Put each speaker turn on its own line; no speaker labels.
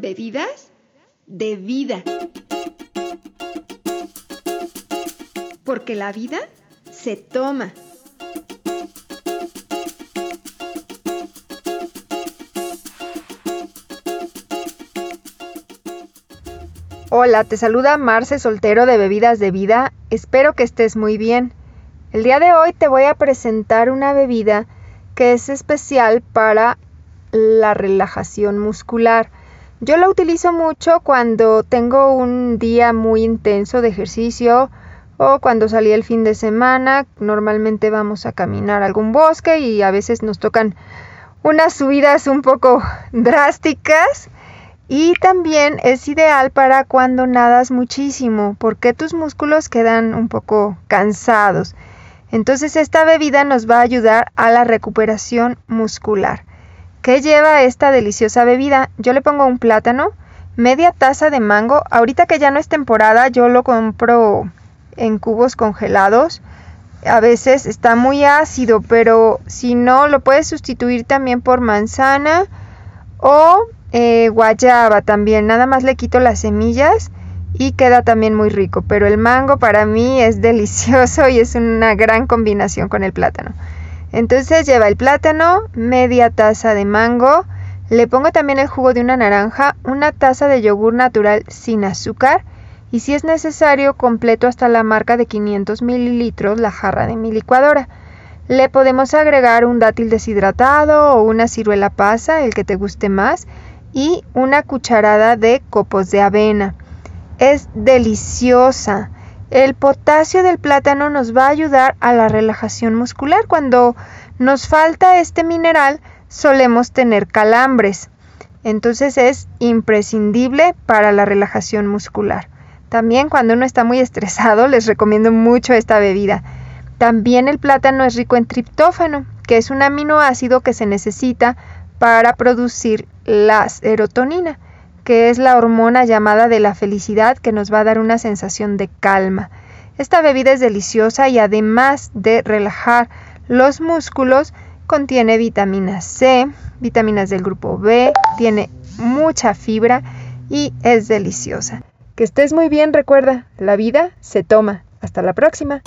bebidas de vida. Porque la vida se toma.
Hola, te saluda Marce Soltero de Bebidas de Vida. Espero que estés muy bien. El día de hoy te voy a presentar una bebida que es especial para la relajación muscular. Yo la utilizo mucho cuando tengo un día muy intenso de ejercicio o cuando salí el fin de semana. Normalmente vamos a caminar a algún bosque y a veces nos tocan unas subidas un poco drásticas. Y también es ideal para cuando nadas muchísimo, porque tus músculos quedan un poco cansados. Entonces esta bebida nos va a ayudar a la recuperación muscular. ¿Qué lleva esta deliciosa bebida? Yo le pongo un plátano, media taza de mango. Ahorita que ya no es temporada, yo lo compro en cubos congelados. A veces está muy ácido, pero si no, lo puedes sustituir también por manzana o eh, guayaba también. Nada más le quito las semillas y queda también muy rico. Pero el mango para mí es delicioso y es una gran combinación con el plátano. Entonces lleva el plátano, media taza de mango, le pongo también el jugo de una naranja, una taza de yogur natural sin azúcar y si es necesario completo hasta la marca de 500 mililitros la jarra de mi licuadora. Le podemos agregar un dátil deshidratado o una ciruela pasa, el que te guste más, y una cucharada de copos de avena. Es deliciosa. El potasio del plátano nos va a ayudar a la relajación muscular. Cuando nos falta este mineral, solemos tener calambres. Entonces es imprescindible para la relajación muscular. También cuando uno está muy estresado, les recomiendo mucho esta bebida. También el plátano es rico en triptófano, que es un aminoácido que se necesita para producir la serotonina que es la hormona llamada de la felicidad que nos va a dar una sensación de calma. Esta bebida es deliciosa y además de relajar los músculos, contiene vitamina C, vitaminas del grupo B, tiene mucha fibra y es deliciosa. Que estés muy bien, recuerda, la vida se toma. Hasta la próxima.